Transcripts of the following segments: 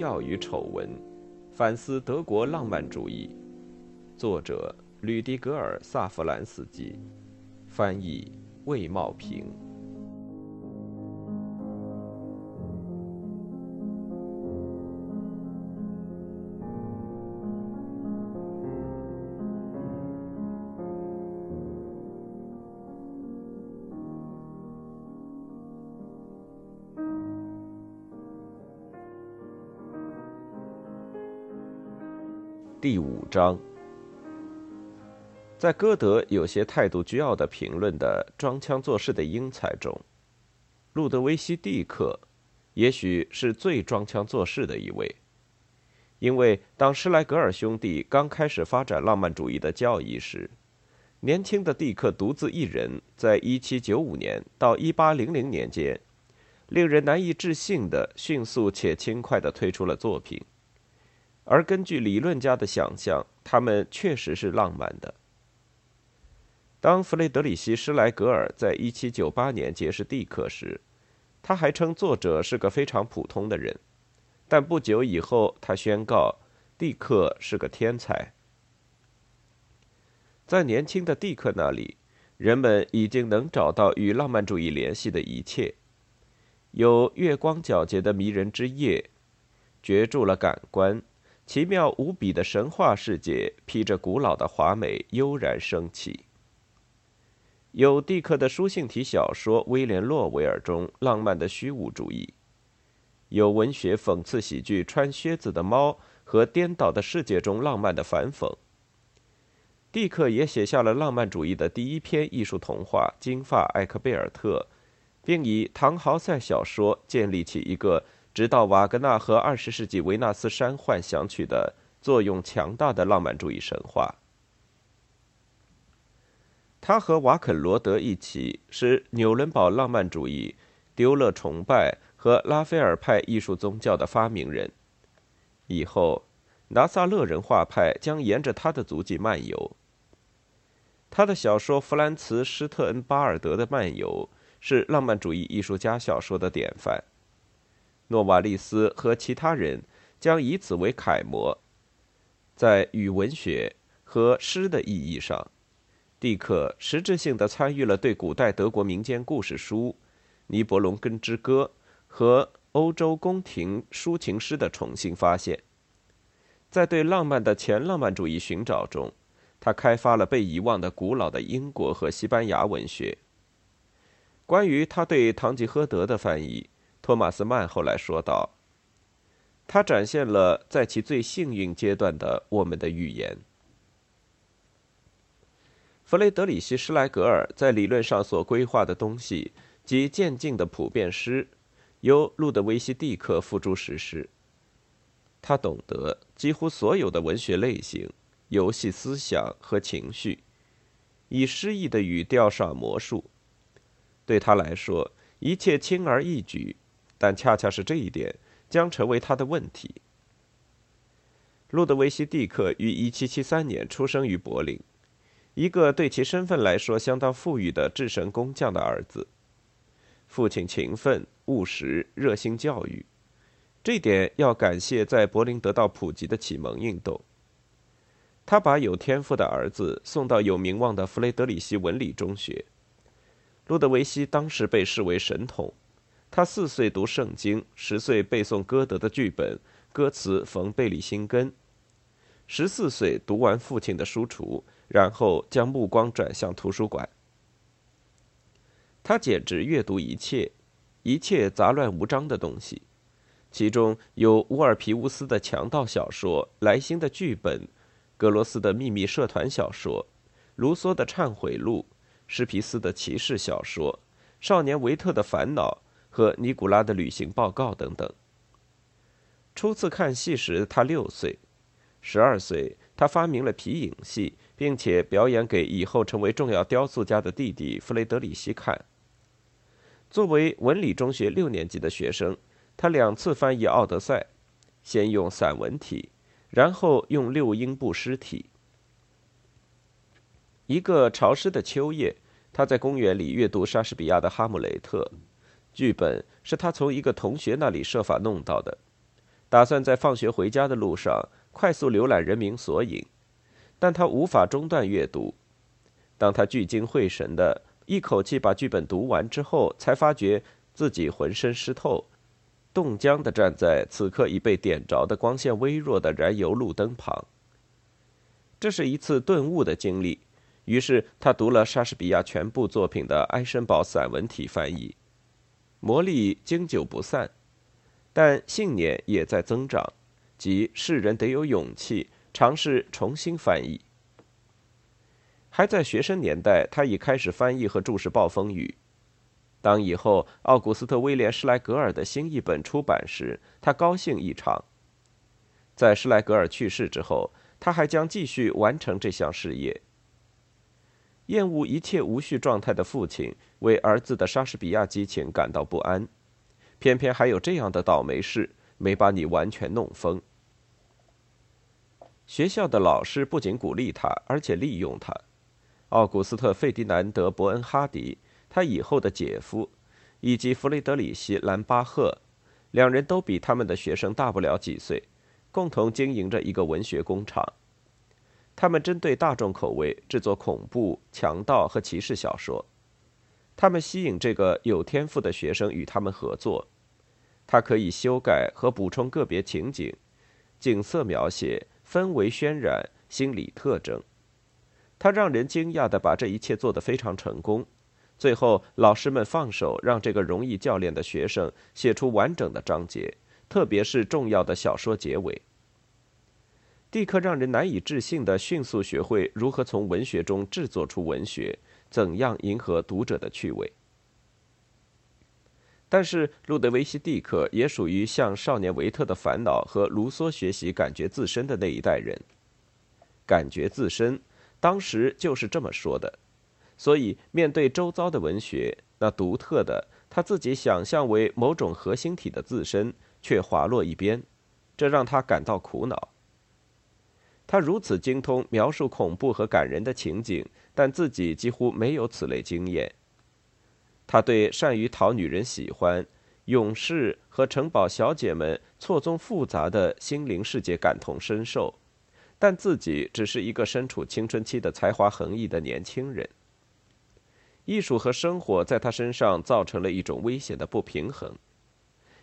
荣耀与丑闻》，反思德国浪漫主义。作者：吕迪格尔·萨弗兰斯基，翻译：魏茂平。第五章，在歌德有些态度倨傲的评论的“装腔作势的英才”中，路德维希·蒂克也许是最装腔作势的一位，因为当施莱格尔兄弟刚开始发展浪漫主义的教义时，年轻的蒂克独自一人，在1795年到1800年间，令人难以置信的迅速且轻快地推出了作品。而根据理论家的想象，他们确实是浪漫的。当弗雷德里希·施莱格尔在1798年结识蒂克时，他还称作者是个非常普通的人，但不久以后，他宣告蒂克是个天才。在年轻的蒂克那里，人们已经能找到与浪漫主义联系的一切：有月光皎洁的迷人之夜，攫住了感官。奇妙无比的神话世界，披着古老的华美，悠然升起。有蒂克的书信体小说《威廉·洛维尔》中浪漫的虚无主义，有文学讽刺喜剧《穿靴子的猫》和《颠倒的世界》中浪漫的反讽。蒂克也写下了浪漫主义的第一篇艺术童话《金发艾克贝尔特》，并以唐豪塞小说建立起一个。直到瓦格纳和二十世纪维纳斯山幻想曲的作用强大的浪漫主义神话。他和瓦肯罗德一起是纽伦堡浪漫主义、丢勒崇拜和拉斐尔派艺术宗教的发明人。以后，拿撒勒人画派将沿着他的足迹漫游。他的小说《弗兰茨·施特恩巴尔德的漫游》是浪漫主义艺术家小说的典范。诺瓦利斯和其他人将以此为楷模，在语文学和诗的意义上，蒂克实质性的参与了对古代德国民间故事书《尼伯龙根之歌》和欧洲宫廷抒情诗的重新发现。在对浪漫的前浪漫主义寻找中，他开发了被遗忘的古老的英国和西班牙文学。关于他对《堂吉诃德》的翻译。托马斯曼后来说道：“他展现了在其最幸运阶段的我们的语言。”弗雷德里希·施莱格尔在理论上所规划的东西及渐进的普遍诗，由路德维希·蒂克付诸实施。他懂得几乎所有的文学类型、游戏思想和情绪，以诗意的语调耍魔术。对他来说，一切轻而易举。但恰恰是这一点将成为他的问题。路德维希·蒂克于1773年出生于柏林，一个对其身份来说相当富裕的智神工匠的儿子。父亲勤奋、务实、热心教育，这点要感谢在柏林得到普及的启蒙运动。他把有天赋的儿子送到有名望的弗雷德里希文理中学。路德维希当时被视为神童。他四岁读圣经，十岁背诵歌德的剧本，歌词冯贝里辛根。十四岁读完父亲的书橱，然后将目光转向图书馆。他简直阅读一切，一切杂乱无章的东西，其中有乌尔皮乌斯的强盗小说、莱辛的剧本、格罗斯的秘密社团小说、卢梭的忏悔录、施皮斯的骑士小说、少年维特的烦恼。和尼古拉的旅行报告等等。初次看戏时，他六岁；十二岁，他发明了皮影戏，并且表演给以后成为重要雕塑家的弟弟弗雷德里希看。作为文理中学六年级的学生，他两次翻译《奥德赛》，先用散文体，然后用六音部诗体。一个潮湿的秋夜，他在公园里阅读莎士比亚的《哈姆雷特》。剧本是他从一个同学那里设法弄到的，打算在放学回家的路上快速浏览人民索引，但他无法中断阅读。当他聚精会神的一口气把剧本读完之后，才发觉自己浑身湿透，冻僵的站在此刻已被点着的光线微弱的燃油路灯旁。这是一次顿悟的经历。于是他读了莎士比亚全部作品的埃申堡散文体翻译，魔力经久不散，但信念也在增长，即世人得有勇气尝试重新翻译。还在学生年代，他已开始翻译和注释《暴风雨》。当以后奥古斯特·威廉·施莱格尔的新译本出版时，他高兴异常。在施莱格尔去世之后，他还将继续完成这项事业。厌恶一切无序状态的父亲为儿子的莎士比亚激情感到不安，偏偏还有这样的倒霉事没把你完全弄疯。学校的老师不仅鼓励他，而且利用他。奥古斯特·费迪南德·伯恩哈迪，他以后的姐夫，以及弗雷德里希·兰巴赫，两人都比他们的学生大不了几岁，共同经营着一个文学工厂。他们针对大众口味制作恐怖、强盗和骑士小说。他们吸引这个有天赋的学生与他们合作。他可以修改和补充个别情景、景色描写、氛围渲染、心理特征。他让人惊讶地把这一切做得非常成功。最后，老师们放手让这个容易教练的学生写出完整的章节，特别是重要的小说结尾。蒂克让人难以置信的迅速学会如何从文学中制作出文学，怎样迎合读者的趣味。但是，路德维希·蒂克也属于向少年维特的烦恼和卢梭学习感觉自身的那一代人。感觉自身，当时就是这么说的。所以，面对周遭的文学，那独特的他自己想象为某种核心体的自身却滑落一边，这让他感到苦恼。他如此精通描述恐怖和感人的情景，但自己几乎没有此类经验。他对善于讨女人喜欢、勇士和城堡小姐们错综复杂的心灵世界感同身受，但自己只是一个身处青春期的才华横溢的年轻人。艺术和生活在他身上造成了一种危险的不平衡。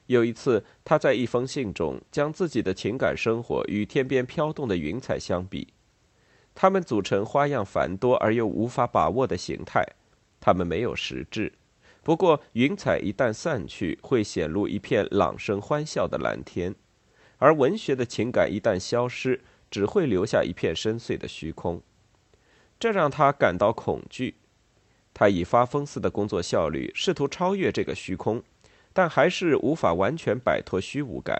有一次，他在一封信中将自己的情感生活与天边飘动的云彩相比，它们组成花样繁多而又无法把握的形态，它们没有实质。不过，云彩一旦散去，会显露一片朗声欢笑的蓝天；而文学的情感一旦消失，只会留下一片深邃的虚空。这让他感到恐惧。他以发疯似的工作效率试图超越这个虚空。但还是无法完全摆脱虚无感，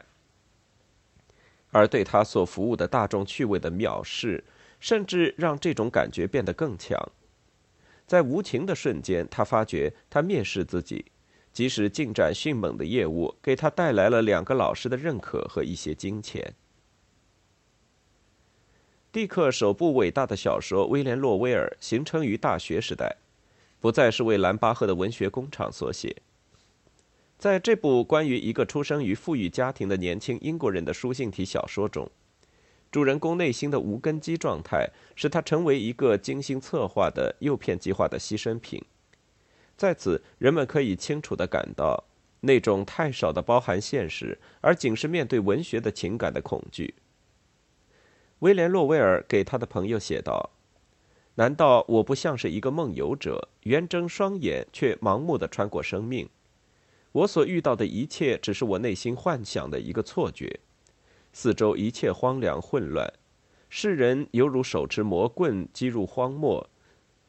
而对他所服务的大众趣味的藐视，甚至让这种感觉变得更强。在无情的瞬间，他发觉他蔑视自己，即使进展迅猛的业务给他带来了两个老师的认可和一些金钱。蒂克首部伟大的小说《威廉·洛威尔》形成于大学时代，不再是为兰巴赫的文学工厂所写。在这部关于一个出生于富裕家庭的年轻英国人的书信体小说中，主人公内心的无根基状态使他成为一个精心策划的诱骗计划的牺牲品。在此，人们可以清楚地感到那种太少的包含现实，而仅是面对文学的情感的恐惧。威廉·洛威尔给他的朋友写道：“难道我不像是一个梦游者，圆睁双眼却盲目地穿过生命？”我所遇到的一切只是我内心幻想的一个错觉，四周一切荒凉混乱，世人犹如手持魔棍击入荒漠，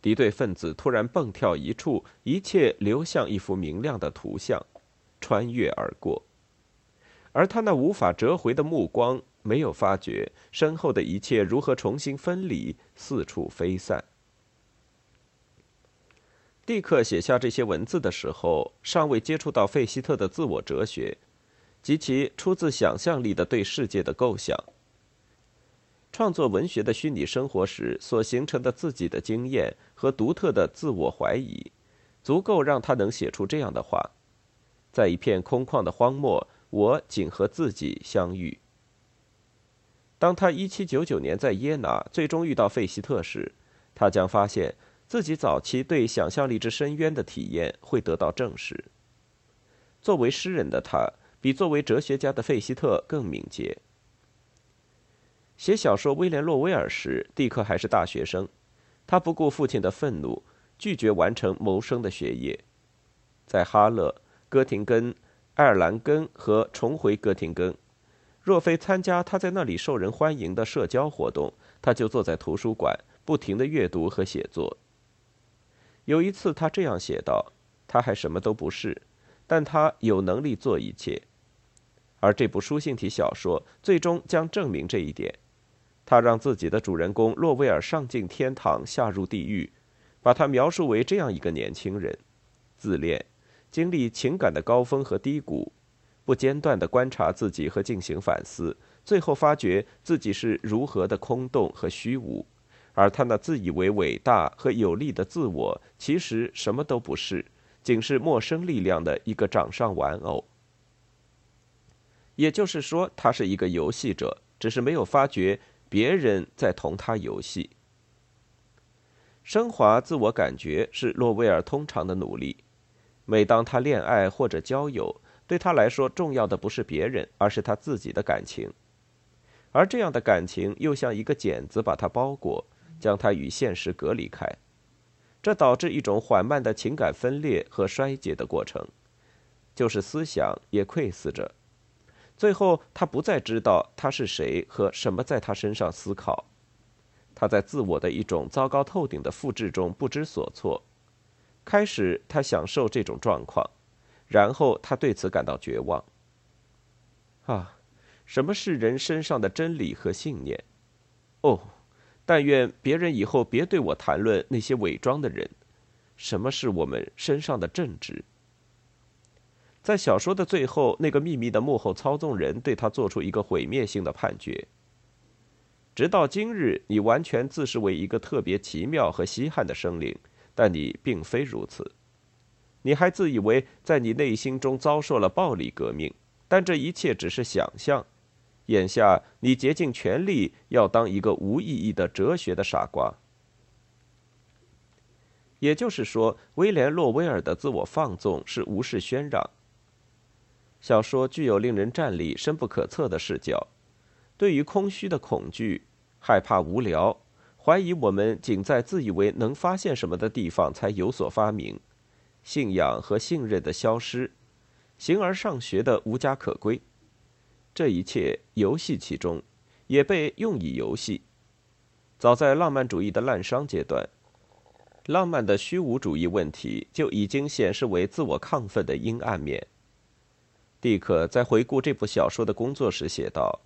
敌对分子突然蹦跳一处，一切流向一幅明亮的图像，穿越而过，而他那无法折回的目光没有发觉身后的一切如何重新分离，四处飞散。蒂克写下这些文字的时候，尚未接触到费希特的自我哲学及其出自想象力的对世界的构想。创作文学的虚拟生活时所形成的自己的经验和独特的自我怀疑，足够让他能写出这样的话：在一片空旷的荒漠，我仅和自己相遇。当他1799年在耶拿最终遇到费希特时，他将发现自己早期对想象力之深渊的体验会得到证实。作为诗人的他，比作为哲学家的费希特更敏捷。写小说《威廉·洛威尔》时，蒂克还是大学生，他不顾父亲的愤怒，拒绝完成谋生的学业，在哈勒、哥廷根、爱尔兰根和重回哥廷根。若非参加他在那里受人欢迎的社交活动，他就坐在图书馆，不停的阅读和写作。有一次，他这样写道：“他还什么都不是，但他有能力做一切。”而这部书信体小说最终将证明这一点。他让自己的主人公洛威尔上进天堂，下入地狱，把他描述为这样一个年轻人：自恋，经历情感的高峰和低谷。不间断地观察自己和进行反思，最后发觉自己是如何的空洞和虚无，而他那自以为伟大和有力的自我，其实什么都不是，仅是陌生力量的一个掌上玩偶。也就是说，他是一个游戏者，只是没有发觉别人在同他游戏。升华自我感觉是洛威尔通常的努力。每当他恋爱或者交友，对他来说，重要的不是别人，而是他自己的感情，而这样的感情又像一个茧子把他包裹，将他与现实隔离开，这导致一种缓慢的情感分裂和衰竭的过程，就是思想也溃死着，最后他不再知道他是谁和什么在他身上思考，他在自我的一种糟糕透顶的复制中不知所措，开始他享受这种状况。然后他对此感到绝望。啊，什么是人身上的真理和信念？哦，但愿别人以后别对我谈论那些伪装的人。什么是我们身上的正直？在小说的最后，那个秘密的幕后操纵人对他做出一个毁灭性的判决。直到今日，你完全自视为一个特别奇妙和稀罕的生灵，但你并非如此。你还自以为在你内心中遭受了暴力革命，但这一切只是想象。眼下，你竭尽全力要当一个无意义的哲学的傻瓜。也就是说，威廉·洛威尔的自我放纵是无事喧嚷。小说具有令人站立、深不可测的视角，对于空虚的恐惧、害怕无聊、怀疑我们仅在自以为能发现什么的地方才有所发明。信仰和信任的消失，形而上学的无家可归，这一切游戏其中，也被用以游戏。早在浪漫主义的滥觞阶段，浪漫的虚无主义问题就已经显示为自我亢奋的阴暗面。蒂克在回顾这部小说的工作时写道：“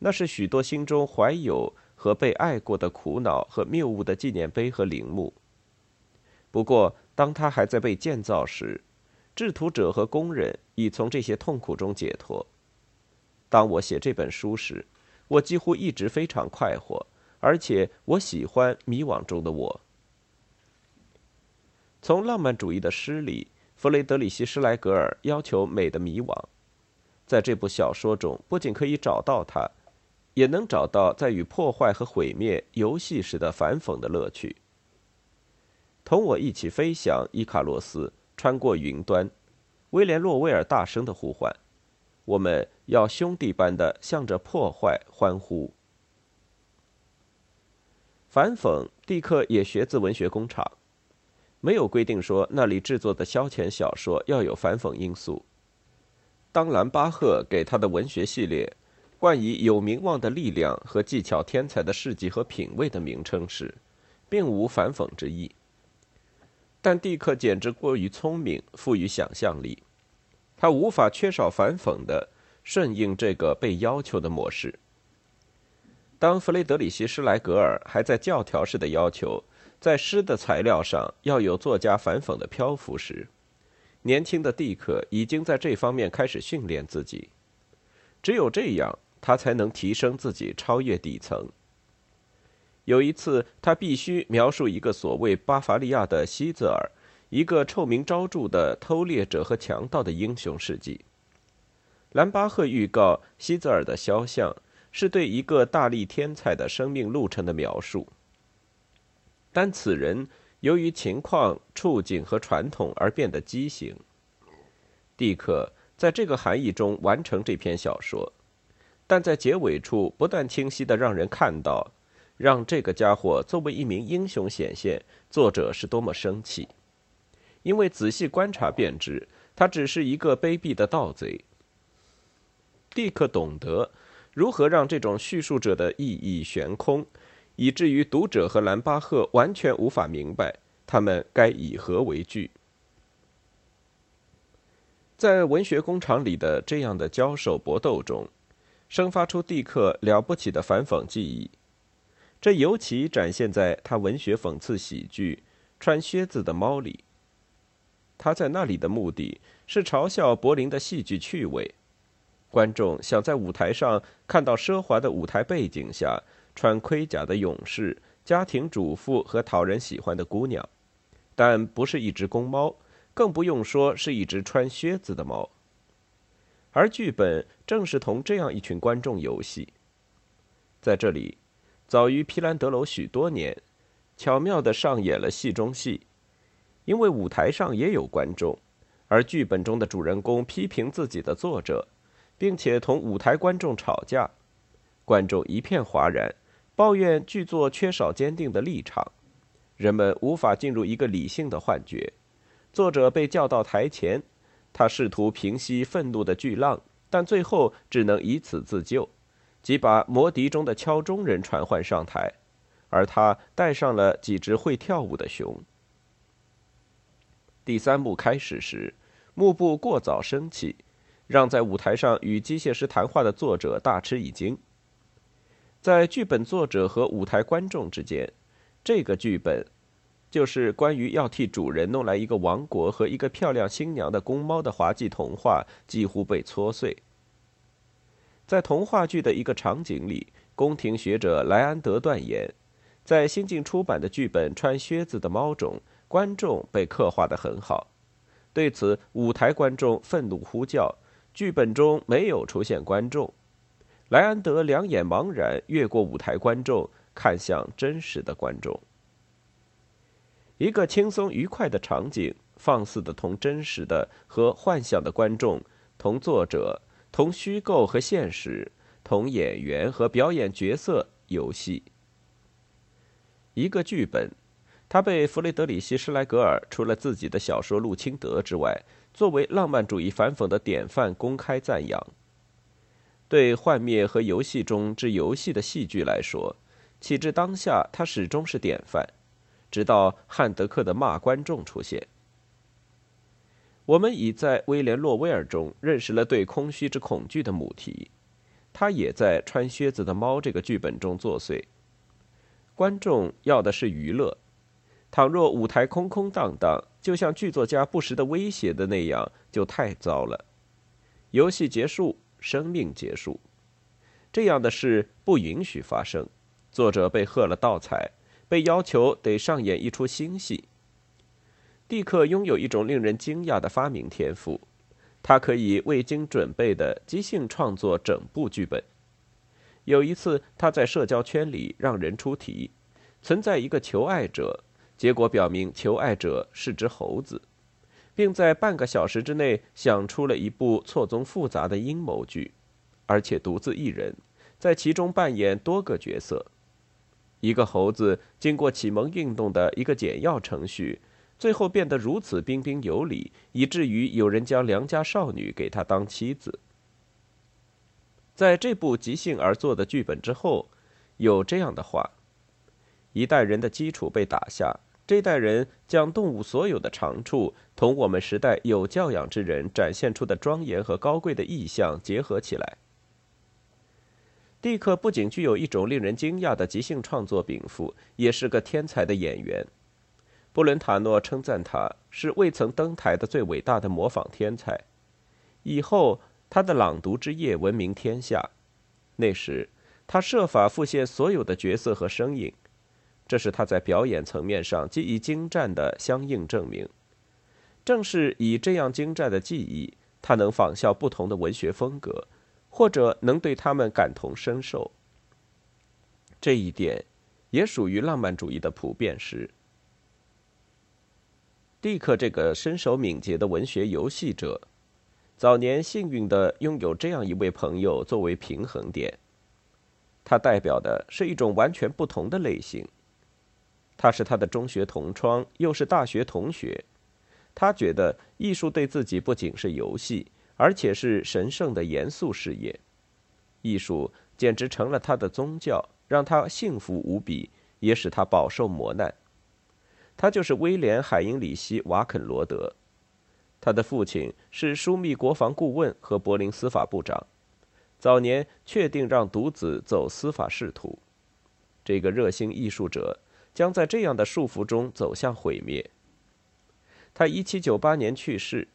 那是许多心中怀有和被爱过的苦恼和谬误的纪念碑和陵墓。”不过。当他还在被建造时，制图者和工人已从这些痛苦中解脱。当我写这本书时，我几乎一直非常快活，而且我喜欢迷惘中的我。从浪漫主义的诗里，弗雷德里希·施莱格尔要求美的迷惘，在这部小说中不仅可以找到它，也能找到在与破坏和毁灭游戏时的反讽的乐趣。同我一起飞翔，伊卡洛斯，穿过云端。威廉·洛威尔大声的呼唤：“我们要兄弟般的向着破坏欢呼。”反讽，蒂克也学自文学工厂，没有规定说那里制作的消遣小说要有反讽因素。当兰巴赫给他的文学系列冠以有名望的力量和技巧天才的事迹和品味的名称时，并无反讽之意。但蒂克简直过于聪明，富于想象力，他无法缺少反讽的顺应这个被要求的模式。当弗雷德里希·施莱格尔还在教条式的要求在诗的材料上要有作家反讽的漂浮时，年轻的蒂克已经在这方面开始训练自己。只有这样，他才能提升自己，超越底层。有一次，他必须描述一个所谓巴伐利亚的希泽尔，一个臭名昭著的偷猎者和强盗的英雄事迹。兰巴赫预告希泽尔的肖像是对一个大力天才的生命路程的描述，但此人由于情况、处境和传统而变得畸形。蒂克在这个含义中完成这篇小说，但在结尾处不断清晰地让人看到，让这个家伙作为一名英雄显现，作者是多么生气，因为仔细观察便知，他只是一个卑鄙的盗贼。蒂克懂得如何让这种叙述者的意义悬空，以至于读者和兰巴赫完全无法明白他们该以何为据。在文学工厂里的这样的交手搏斗中，生发出蒂克了不起的反讽技艺，这尤其展现在他文学讽刺喜剧《穿靴子的猫》里。他在那里的目的是嘲笑柏林的戏剧趣味。观众想在舞台上看到奢华的舞台背景下穿盔甲的勇士、家庭主妇和讨人喜欢的姑娘，但不是一只公猫，更不用说是一只穿靴子的猫。而剧本正是同这样一群观众游戏。在这里，早于皮兰德楼许多年，巧妙地上演了戏中戏，因为舞台上也有观众，而剧本中的主人公批评自己的作者。并且同舞台观众吵架，观众一片哗然，抱怨剧作缺少坚定的立场，人们无法进入一个理性的幻觉。作者被叫到台前，他试图平息愤怒的巨浪，但最后只能以此自救，即把魔笛中的敲钟人传唤上台，而他带上了几只会跳舞的熊。第三幕开始时，幕布过早升起。让在舞台上与机械师谈话的作者大吃一惊。在剧本作者和舞台观众之间，这个剧本就是关于要替主人弄来一个王国和一个漂亮新娘的公猫的滑稽童话几乎被搓碎。在童话剧的一个场景里，宫廷学者莱安德断言，在新近出版的剧本《穿靴子的猫》中，观众被刻画得很好。对此，舞台观众愤怒呼叫。剧本中没有出现观众，莱安德两眼茫然，越过舞台观众，看向真实的观众。一个轻松愉快的场景，放肆的同真实的和幻想的观众，同作者，同虚构和现实，同演员和表演角色游戏。一个剧本，他被弗雷德里希·施莱格尔除了自己的小说《路钦德》之外。作为浪漫主义反讽的典范，公开赞扬。对幻灭和游戏中之游戏的戏剧来说，起至当下，他始终是典范。直到汉德克的骂观众出现，我们已在威廉·洛威尔中认识了对空虚之恐惧的母题。他也在《穿靴子的猫》这个剧本中作祟。观众要的是娱乐。倘若舞台空空荡荡，就像剧作家不时的威胁的那样，就太糟了。游戏结束，生命结束，这样的事不允许发生。作者被喝了倒彩，被要求得上演一出新戏。蒂克拥有一种令人惊讶的发明天赋，他可以未经准备的即兴创作整部剧本。有一次，他在社交圈里让人出题，存在一个求爱者。结果表明，求爱者是只猴子，并在半个小时之内想出了一部错综复杂的阴谋剧，而且独自一人，在其中扮演多个角色。一个猴子经过启蒙运动的一个简要程序，最后变得如此彬彬有礼，以至于有人将良家少女给他当妻子。在这部即兴而作的剧本之后，有这样的话：一代人的基础被打下。这代人将动物所有的长处同我们时代有教养之人展现出的庄严和高贵的意象结合起来。蒂克不仅具有一种令人惊讶的即兴创作禀赋，也是个天才的演员。布伦塔诺称赞他是未曾登台的最伟大的模仿天才。以后他的朗读之夜闻名天下。那时他设法复现所有的角色和声音。这是他在表演层面上技艺精湛的相应证明。正是以这样精湛的技艺，他能仿效不同的文学风格，或者能对他们感同身受。这一点也属于浪漫主义的普遍诗。蒂克这个身手敏捷的文学游戏者，早年幸运地拥有这样一位朋友作为平衡点。他代表的是一种完全不同的类型。他是他的中学同窗，又是大学同学。他觉得艺术对自己不仅是游戏，而且是神圣的严肃事业。艺术简直成了他的宗教，让他幸福无比，也使他饱受磨难。他就是威廉·海因里希·瓦肯罗德，他的父亲是枢密国防顾问和柏林司法部长，早年确定让独子走司法仕途。这个热心艺术者将在这样的束缚中走向毁灭。他1798年去世，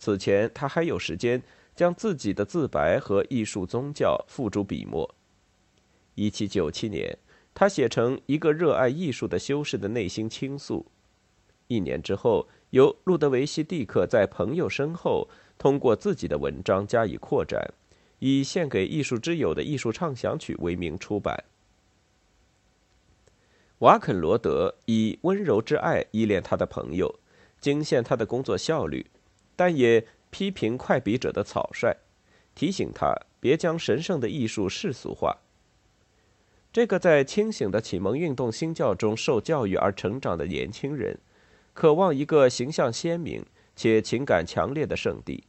此前他还有时间将自己的自白和艺术宗教付诸笔墨。1797年。他写成一个热爱艺术的修士的内心倾诉。一年之后，由路德维希·蒂克在朋友身后通过自己的文章加以扩展，以献给艺术之友的艺术畅想曲为名出版。瓦肯罗德以温柔之爱依恋他的朋友，惊现他的工作效率，但也批评快笔者的草率，提醒他别将神圣的艺术世俗化。这个在清醒的启蒙运动新教中受教育而成长的年轻人，渴望一个形象鲜明且情感强烈的圣地。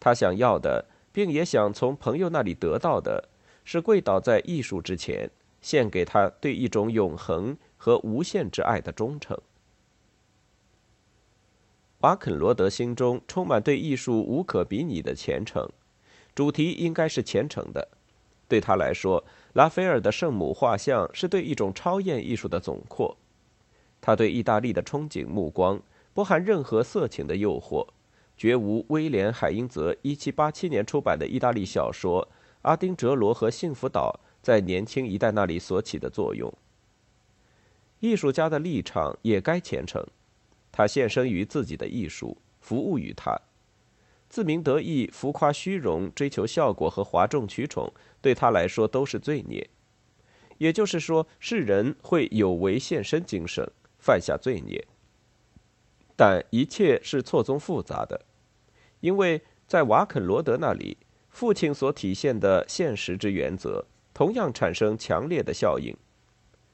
他想要的，并也想从朋友那里得到的，是跪倒在艺术之前，献给他对一种永恒和无限之爱的忠诚。瓦肯罗德心中充满对艺术无可比拟的虔诚，主题应该是虔诚的。对他来说，拉斐尔的圣母画像是对一种超验艺术的总括。他对意大利的憧憬目光不含任何色情的诱惑，绝无威廉·海因泽1787年出版的意大利小说《阿丁哲罗和幸福岛》在年轻一代那里所起的作用。艺术家的立场也该虔诚，他献身于自己的艺术，服务于他。自鸣得意、浮夸虚荣、追求效果和哗众取宠，对他来说都是罪孽。也就是说，世人会有违献身精神，犯下罪孽。但一切是错综复杂的，因为在瓦肯罗德那里，父亲所体现的现实之原则，同样产生强烈的效应。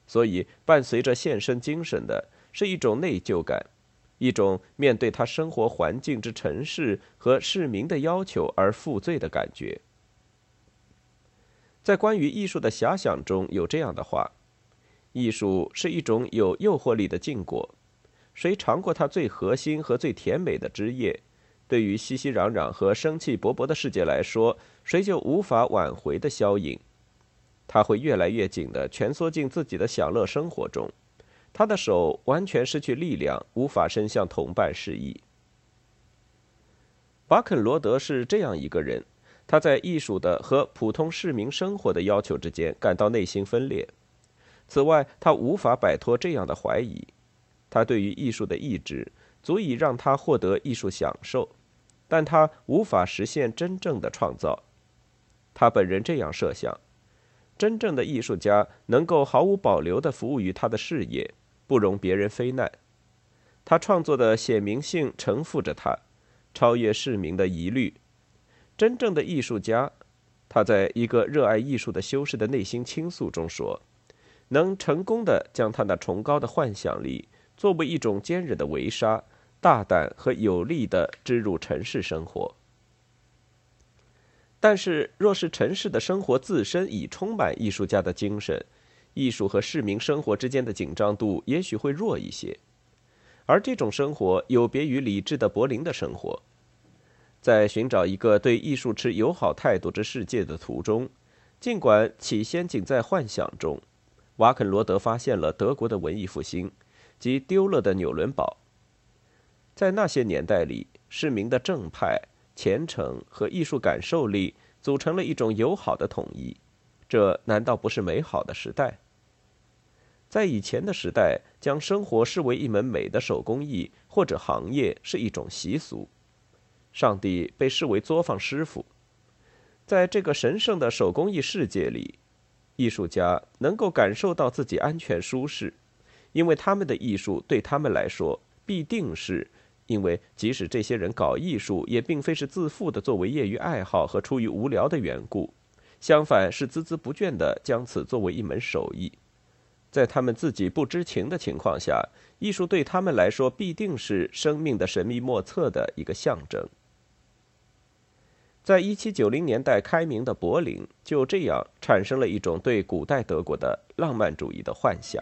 所以，伴随着献身精神的是一种内疚感。一种面对他生活环境之城市和市民的要求而负罪的感觉。在关于艺术的遐想中有这样的话：艺术是一种有诱惑力的禁果，谁尝过它最核心和最甜美的汁液，对于熙熙攘攘和生气勃勃的世界来说，谁就无法挽回的消影。他会越来越紧地蜷缩进自己的享乐生活中。他的手完全失去力量，无法伸向同伴示意。巴肯罗德是这样一个人，他在艺术的和普通市民生活的要求之间感到内心分裂。此外，他无法摆脱这样的怀疑：他对于艺术的意志足以让他获得艺术享受，但他无法实现真正的创造。他本人这样设想：真正的艺术家能够毫无保留地服务于他的事业。不容别人非难，他创作的显明性承负着他，超越市民的疑虑。真正的艺术家，他在一个热爱艺术的修士的内心倾诉中说，能成功的将他那崇高的幻想力作为一种坚韧的围杀，大胆和有力的织入城市生活。但是，若是城市的生活自身已充满艺术家的精神。艺术和市民生活之间的紧张度也许会弱一些，而这种生活有别于理智的柏林的生活。在寻找一个对艺术持友好态度之世界的途中，尽管起先仅在幻想中，瓦肯罗德发现了德国的文艺复兴及丢了的纽伦堡。在那些年代里，市民的正派、虔诚和艺术感受力组成了一种友好的统一。这难道不是美好的时代？在以前的时代，将生活视为一门美的手工艺或者行业是一种习俗。上帝被视为作坊师傅。在这个神圣的手工艺世界里，艺术家能够感受到自己安全舒适，因为他们的艺术对他们来说必定是。因为即使这些人搞艺术，也并非是自负的作为业余爱好和出于无聊的缘故，相反是孜孜不倦地将此作为一门手艺。在他们自己不知情的情况下，艺术对他们来说必定是生命的神秘莫测的一个象征。在一七九零年代开明的柏林，就这样产生了一种对古代德国的浪漫主义的幻想。